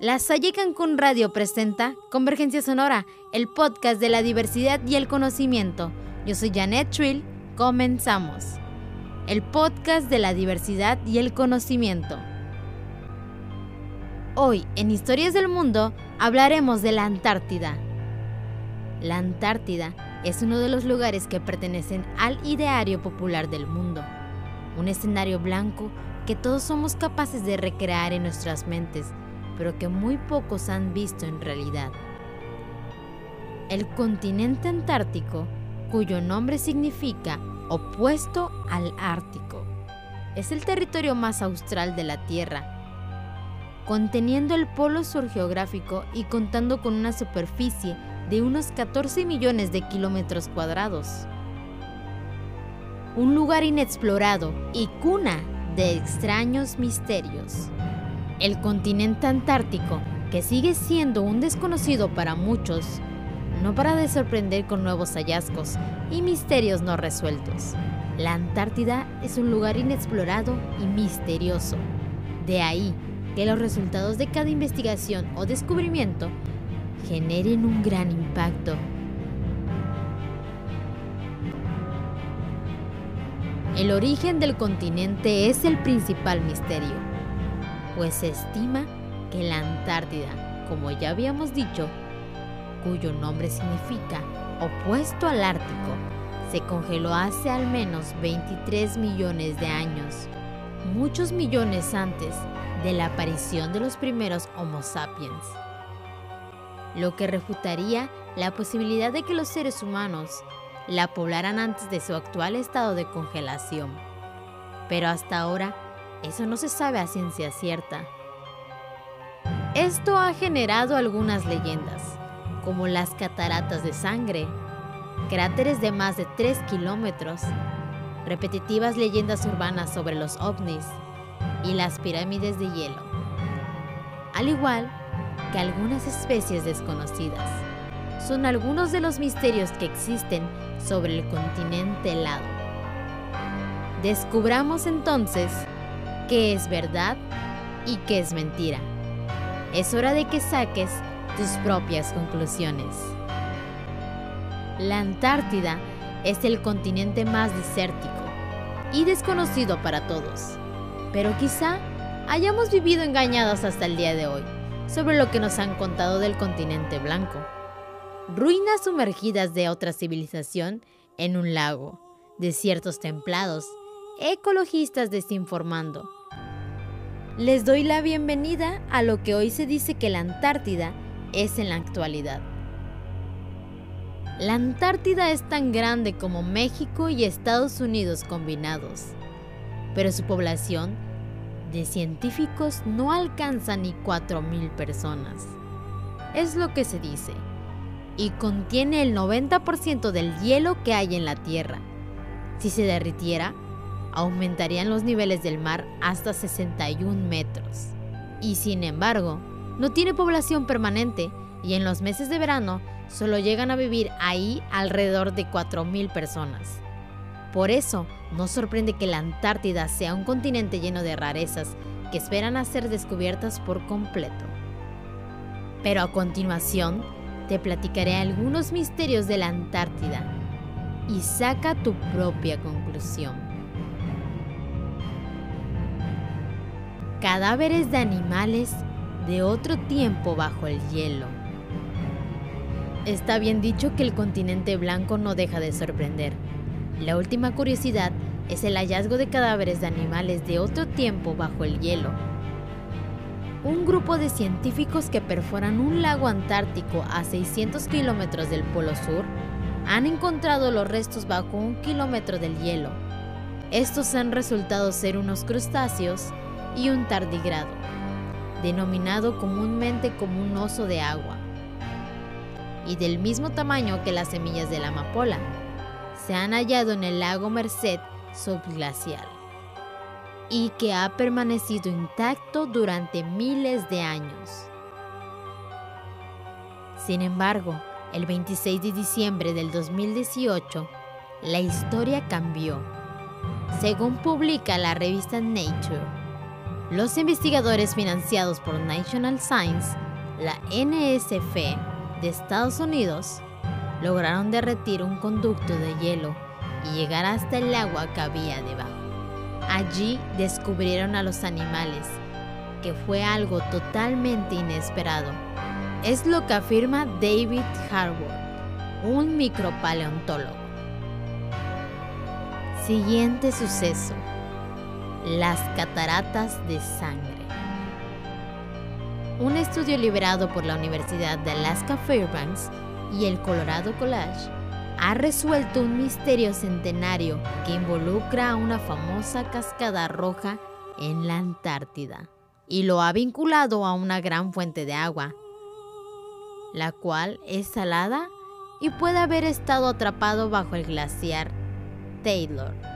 La Salle Cancún Radio presenta Convergencia Sonora, el podcast de la diversidad y el conocimiento. Yo soy Janet Trill, comenzamos. El podcast de la diversidad y el conocimiento. Hoy, en Historias del Mundo, hablaremos de la Antártida. La Antártida es uno de los lugares que pertenecen al ideario popular del mundo. Un escenario blanco que todos somos capaces de recrear en nuestras mentes pero que muy pocos han visto en realidad. El continente antártico, cuyo nombre significa opuesto al Ártico, es el territorio más austral de la Tierra, conteniendo el polo sur geográfico y contando con una superficie de unos 14 millones de kilómetros cuadrados. Un lugar inexplorado y cuna de extraños misterios. El continente antártico, que sigue siendo un desconocido para muchos, no para de sorprender con nuevos hallazgos y misterios no resueltos. La Antártida es un lugar inexplorado y misterioso. De ahí que los resultados de cada investigación o descubrimiento generen un gran impacto. El origen del continente es el principal misterio pues se estima que la Antártida, como ya habíamos dicho, cuyo nombre significa opuesto al Ártico, se congeló hace al menos 23 millones de años, muchos millones antes de la aparición de los primeros Homo sapiens, lo que refutaría la posibilidad de que los seres humanos la poblaran antes de su actual estado de congelación. Pero hasta ahora eso no se sabe a ciencia cierta. Esto ha generado algunas leyendas, como las cataratas de sangre, cráteres de más de 3 kilómetros, repetitivas leyendas urbanas sobre los ovnis y las pirámides de hielo, al igual que algunas especies desconocidas. Son algunos de los misterios que existen sobre el continente helado. Descubramos entonces qué es verdad y qué es mentira. Es hora de que saques tus propias conclusiones. La Antártida es el continente más desértico y desconocido para todos, pero quizá hayamos vivido engañados hasta el día de hoy sobre lo que nos han contado del continente blanco. Ruinas sumergidas de otra civilización en un lago, desiertos templados, ecologistas desinformando, les doy la bienvenida a lo que hoy se dice que la Antártida es en la actualidad. La Antártida es tan grande como México y Estados Unidos combinados, pero su población de científicos no alcanza ni 4.000 personas. Es lo que se dice, y contiene el 90% del hielo que hay en la Tierra. Si se derritiera, aumentarían los niveles del mar hasta 61 metros. Y sin embargo, no tiene población permanente y en los meses de verano solo llegan a vivir ahí alrededor de 4.000 personas. Por eso, no sorprende que la Antártida sea un continente lleno de rarezas que esperan a ser descubiertas por completo. Pero a continuación, te platicaré algunos misterios de la Antártida y saca tu propia conclusión. Cadáveres de animales de otro tiempo bajo el hielo. Está bien dicho que el continente blanco no deja de sorprender. La última curiosidad es el hallazgo de cadáveres de animales de otro tiempo bajo el hielo. Un grupo de científicos que perforan un lago antártico a 600 kilómetros del Polo Sur han encontrado los restos bajo un kilómetro del hielo. Estos han resultado ser unos crustáceos y un tardigrado, denominado comúnmente como un oso de agua, y del mismo tamaño que las semillas de la amapola. Se han hallado en el lago Merced subglacial y que ha permanecido intacto durante miles de años. Sin embargo, el 26 de diciembre del 2018, la historia cambió. Según publica la revista Nature, Los investigadores financiados por National Science, la NSF de Estados Unidos, lograron derretir un conducto de hielo y llegar hasta el agua que había debajo. Allí descubrieron a los animales, que fue algo totalmente inesperado. Es lo que afirma David Harwood, un micropaleontólogo. Siguiente suceso. Las cataratas de sangre. Un estudio liberado por la Universidad de Alaska Fairbanks y el Colorado College ha resuelto un misterio centenario que involucra a una famosa cascada roja en la Antártida y lo ha vinculado a una gran fuente de agua, la cual es salada y puede haber estado atrapado bajo el glaciar Taylor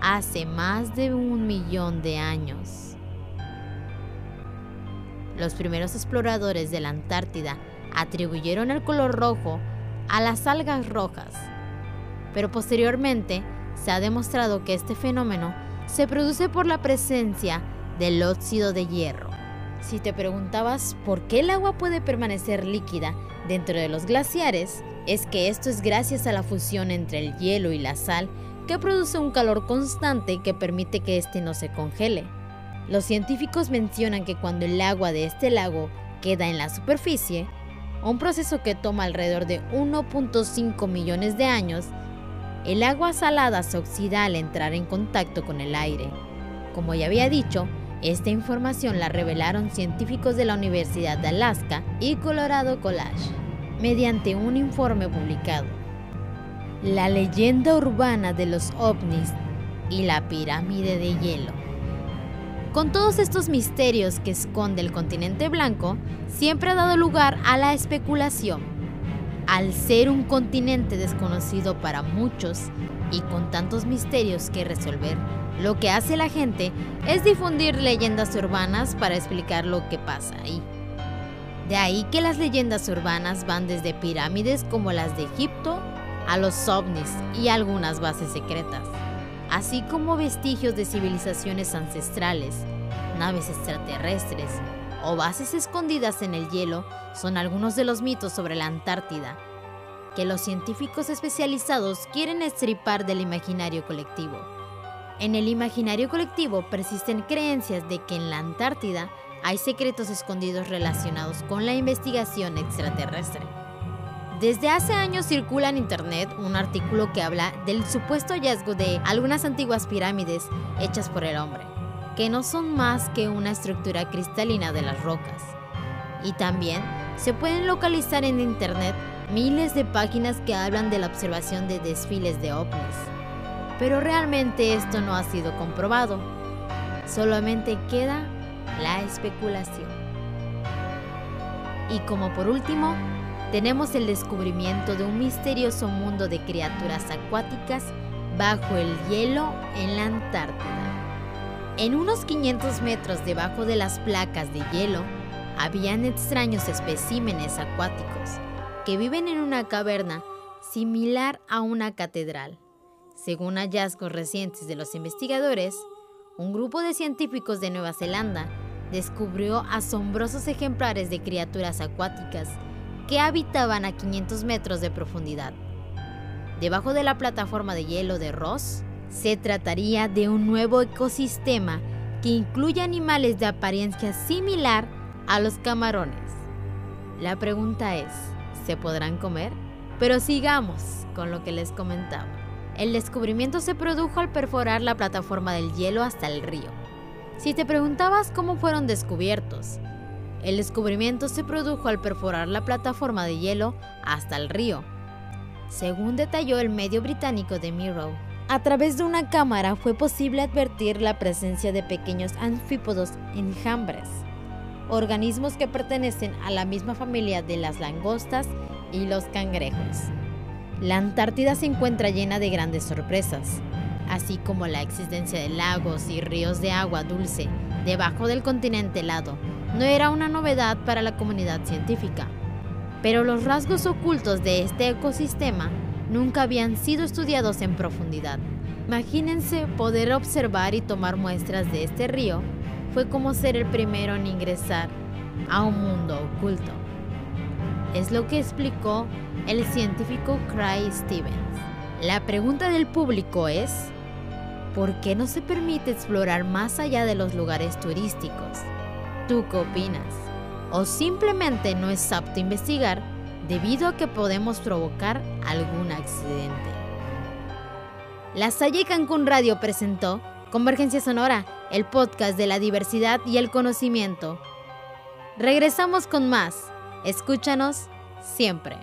hace más de un millón de años. Los primeros exploradores de la Antártida atribuyeron el color rojo a las algas rojas, pero posteriormente se ha demostrado que este fenómeno se produce por la presencia del óxido de hierro. Si te preguntabas por qué el agua puede permanecer líquida dentro de los glaciares, es que esto es gracias a la fusión entre el hielo y la sal que produce un calor constante que permite que éste no se congele. Los científicos mencionan que cuando el agua de este lago queda en la superficie, un proceso que toma alrededor de 1.5 millones de años, el agua salada se oxida al entrar en contacto con el aire. Como ya había dicho, esta información la revelaron científicos de la Universidad de Alaska y Colorado College mediante un informe publicado. La leyenda urbana de los ovnis y la pirámide de hielo. Con todos estos misterios que esconde el continente blanco, siempre ha dado lugar a la especulación. Al ser un continente desconocido para muchos y con tantos misterios que resolver, lo que hace la gente es difundir leyendas urbanas para explicar lo que pasa ahí. De ahí que las leyendas urbanas van desde pirámides como las de Egipto a los ovnis y algunas bases secretas así como vestigios de civilizaciones ancestrales, naves extraterrestres o bases escondidas en el hielo son algunos de los mitos sobre la Antártida que los científicos especializados quieren estripar del imaginario colectivo. En el imaginario colectivo persisten creencias de que en la Antártida hay secretos escondidos relacionados con la investigación extraterrestre. Desde hace años circula en internet un artículo que habla del supuesto hallazgo de algunas antiguas pirámides hechas por el hombre, que no son más que una estructura cristalina de las rocas. Y también se pueden localizar en internet miles de páginas que hablan de la observación de desfiles de ovnis. Pero realmente esto no ha sido comprobado. Solamente queda la especulación. Y como por último, tenemos el descubrimiento de un misterioso mundo de criaturas acuáticas bajo el hielo en la Antártida. En unos 500 metros debajo de las placas de hielo, habían extraños especímenes acuáticos que viven en una caverna similar a una catedral. Según hallazgos recientes de los investigadores, un grupo de científicos de Nueva Zelanda descubrió asombrosos ejemplares de criaturas acuáticas que habitaban a 500 metros de profundidad. Debajo de la plataforma de hielo de Ross, se trataría de un nuevo ecosistema que incluye animales de apariencia similar a los camarones. La pregunta es, ¿se podrán comer? Pero sigamos con lo que les comentaba. El descubrimiento se produjo al perforar la plataforma del hielo hasta el río. Si te preguntabas cómo fueron descubiertos, el descubrimiento se produjo al perforar la plataforma de hielo hasta el río. Según detalló el medio británico The Mirror, a través de una cámara fue posible advertir la presencia de pequeños anfípodos enjambres, organismos que pertenecen a la misma familia de las langostas y los cangrejos. La Antártida se encuentra llena de grandes sorpresas, así como la existencia de lagos y ríos de agua dulce debajo del continente helado no era una novedad para la comunidad científica, pero los rasgos ocultos de este ecosistema nunca habían sido estudiados en profundidad. Imagínense poder observar y tomar muestras de este río fue como ser el primero en ingresar a un mundo oculto. Es lo que explicó el científico Craig Stevens. La pregunta del público es, ¿por qué no se permite explorar más allá de los lugares turísticos? ¿Tú qué opinas? ¿O simplemente no es apto investigar debido a que podemos provocar algún accidente? La Salle Cancún Radio presentó Convergencia Sonora, el podcast de la diversidad y el conocimiento. Regresamos con más. Escúchanos siempre.